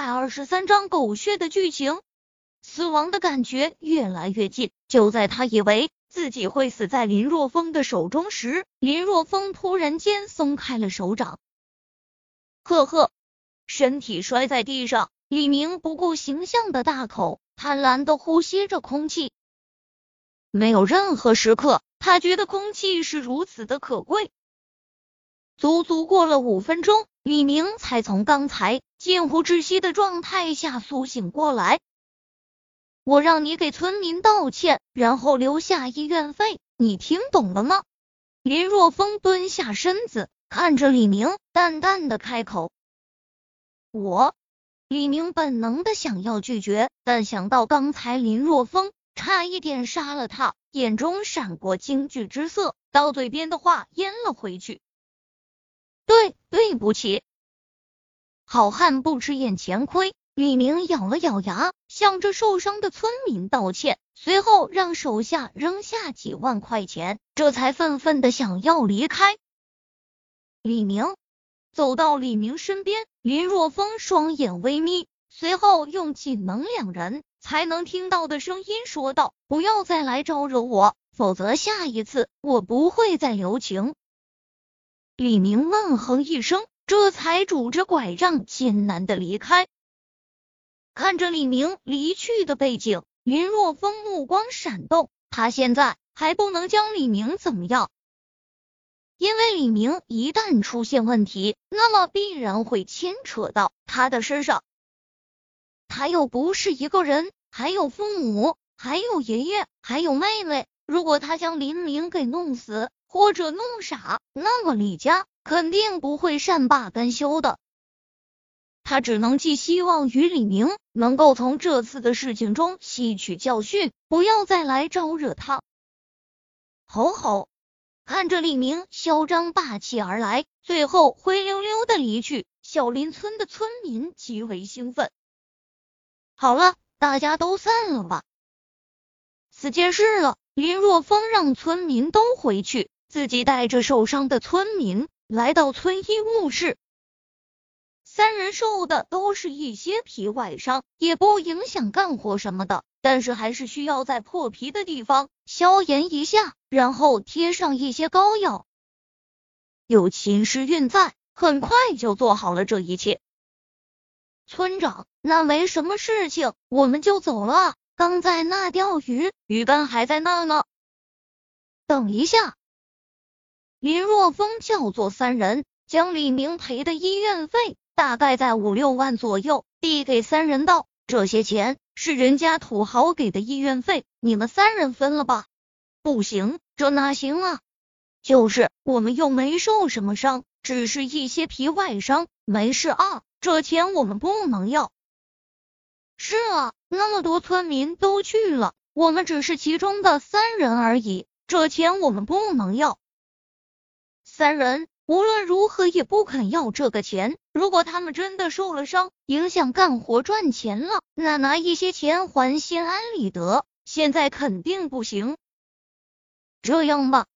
百二十三章狗血的剧情，死亡的感觉越来越近。就在他以为自己会死在林若风的手中时，林若风突然间松开了手掌，呵呵，身体摔在地上。李明不顾形象的大口，贪婪的呼吸着空气。没有任何时刻，他觉得空气是如此的可贵。足足过了五分钟，李明才从刚才近乎窒息的状态下苏醒过来。我让你给村民道歉，然后留下医院费，你听懂了吗？林若风蹲下身子，看着李明，淡淡的开口。我，李明本能的想要拒绝，但想到刚才林若风差一点杀了他，眼中闪过惊惧之色，到嘴边的话咽了回去。对，对不起，好汉不吃眼前亏。李明咬了咬牙，向着受伤的村民道歉，随后让手下扔下几万块钱，这才愤愤的想要离开。李明走到李明身边，林若风双眼微眯，随后用仅能两人才能听到的声音说道：“不要再来招惹我，否则下一次我不会再留情。”李明闷哼一声，这才拄着拐杖艰难的离开。看着李明离去的背景，林若风目光闪动。他现在还不能将李明怎么样，因为李明一旦出现问题，那么必然会牵扯到他的身上。他又不是一个人，还有父母，还有爷爷，还有妹妹。如果他将林明给弄死，或者弄傻，那么李家肯定不会善罢甘休的。他只能寄希望于李明能够从这次的事情中吸取教训，不要再来招惹他。吼吼！看着李明嚣张霸气而来，最后灰溜溜的离去，小林村的村民极为兴奋。好了，大家都散了吧。四件事了，林若风让村民都回去。自己带着受伤的村民来到村医务室，三人受的都是一些皮外伤，也不影响干活什么的，但是还是需要在破皮的地方消炎一下，然后贴上一些膏药。有秦时运在，很快就做好了这一切。村长，那没什么事情，我们就走了。刚在那钓鱼，鱼竿还在那呢。等一下。林若风叫做三人，将李明赔的医院费大概在五六万左右递给三人道：“这些钱是人家土豪给的医院费，你们三人分了吧。”不行，这哪行啊？就是我们又没受什么伤，只是一些皮外伤，没事啊。这钱我们不能要。是啊，那么多村民都去了，我们只是其中的三人而已，这钱我们不能要。三人无论如何也不肯要这个钱。如果他们真的受了伤，影响干活赚钱了，那拿一些钱还心安理得。现在肯定不行。这样吧，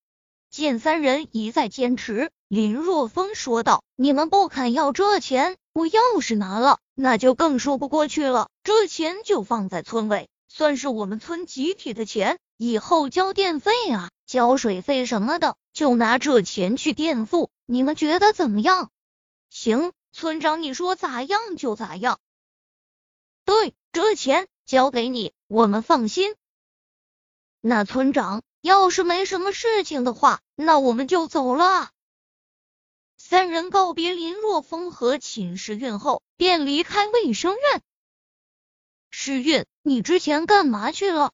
见三人一再坚持，林若风说道：“你们不肯要这钱，我要是拿了，那就更说不过去了。这钱就放在村委，算是我们村集体的钱，以后交电费啊。”交水费什么的，就拿这钱去垫付，你们觉得怎么样？行，村长，你说咋样就咋样。对，这钱交给你，我们放心。那村长要是没什么事情的话，那我们就走了。三人告别林若风和秦时运后，便离开卫生院。时运，你之前干嘛去了？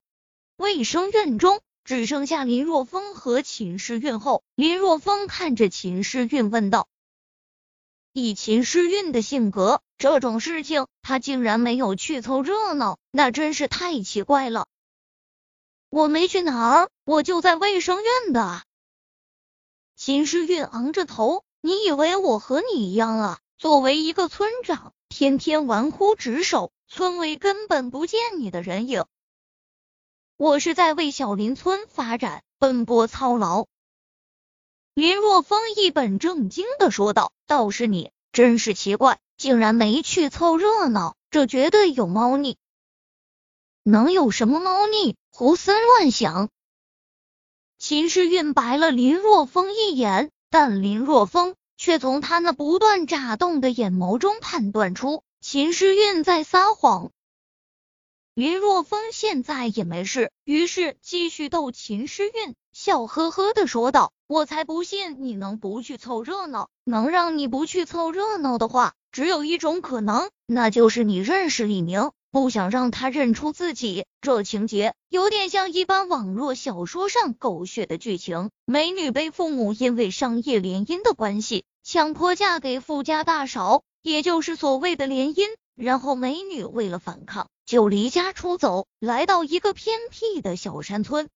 卫生院中。只剩下林若风和秦诗韵后，林若风看着秦诗韵问道：“以秦诗韵的性格，这种事情他竟然没有去凑热闹，那真是太奇怪了。”我没去哪儿，我就在卫生院的。秦诗韵昂着头：“你以为我和你一样啊？作为一个村长，天天玩忽职守，村委根本不见你的人影。”我是在为小林村发展奔波操劳。林若风一本正经的说道：“倒是你，真是奇怪，竟然没去凑热闹，这绝对有猫腻。能有什么猫腻？胡思乱想。秦时运白了林若风一眼，但林若风却从他那不断眨动的眼眸中判断出秦时运在撒谎。林若风现在也没事，于是继续逗秦诗韵，笑呵呵的说道：“我才不信你能不去凑热闹，能让你不去凑热闹的话，只有一种可能，那就是你认识李明。”不想让他认出自己，这情节有点像一般网络小说上狗血的剧情。美女被父母因为商业联姻的关系强迫嫁给富家大少，也就是所谓的联姻。然后美女为了反抗，就离家出走，来到一个偏僻的小山村。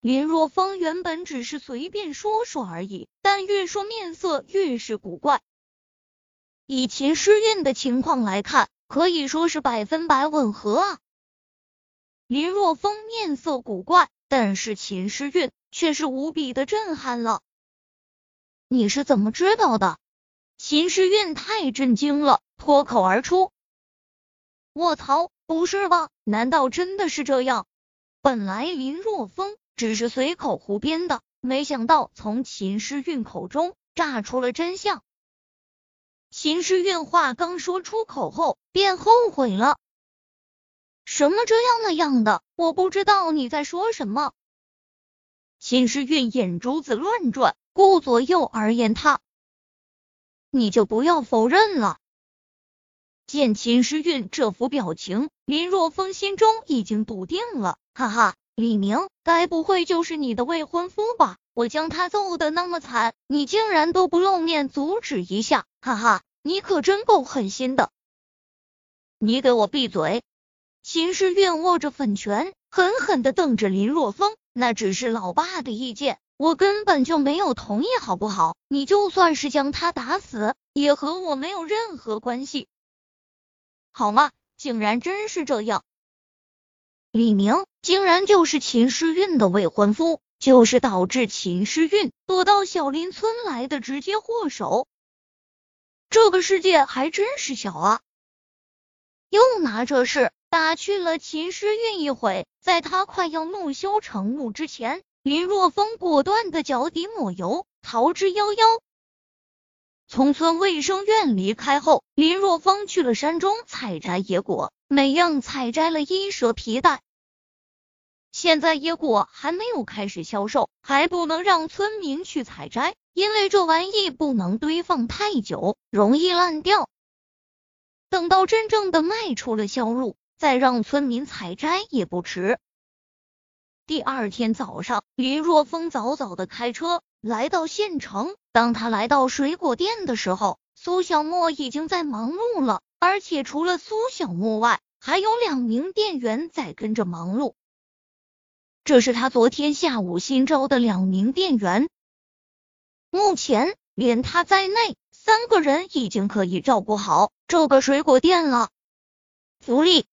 林若风原本只是随便说说而已，但越说面色越是古怪。以秦诗韵的情况来看。可以说是百分百吻合啊！林若风面色古怪，但是秦诗韵却是无比的震撼了。你是怎么知道的？秦诗韵太震惊了，脱口而出：“卧槽，不是吧？难道真的是这样？”本来林若风只是随口胡编的，没想到从秦诗韵口中炸出了真相。秦诗韵话刚说出口后，便后悔了。什么这样那样的？我不知道你在说什么。秦诗韵眼珠子乱转，顾左右而言他，你就不要否认了。见秦诗韵这副表情，林若风心中已经笃定了。哈哈，李明该不会就是你的未婚夫吧？我将他揍的那么惨，你竟然都不露面阻止一下。哈哈，你可真够狠心的！你给我闭嘴！秦时运握着粉拳，狠狠的瞪着林若风。那只是老爸的意见，我根本就没有同意，好不好？你就算是将他打死，也和我没有任何关系，好吗？竟然真是这样！李明竟然就是秦诗韵的未婚夫，就是导致秦诗韵躲到小林村来的直接祸首。这个世界还真是小啊！又拿这事打趣了秦诗韵一回，在他快要怒羞成怒之前，林若风果断的脚底抹油，逃之夭夭。从村卫生院离开后，林若风去了山中采摘野果，每样采摘了一蛇皮袋。现在野果还没有开始销售，还不能让村民去采摘。因为这玩意不能堆放太久，容易烂掉。等到真正的卖出了销路，再让村民采摘也不迟。第二天早上，林若风早早的开车来到县城。当他来到水果店的时候，苏小沫已经在忙碌了，而且除了苏小沫外，还有两名店员在跟着忙碌。这是他昨天下午新招的两名店员。目前，连他在内，三个人已经可以照顾好这个水果店了。福利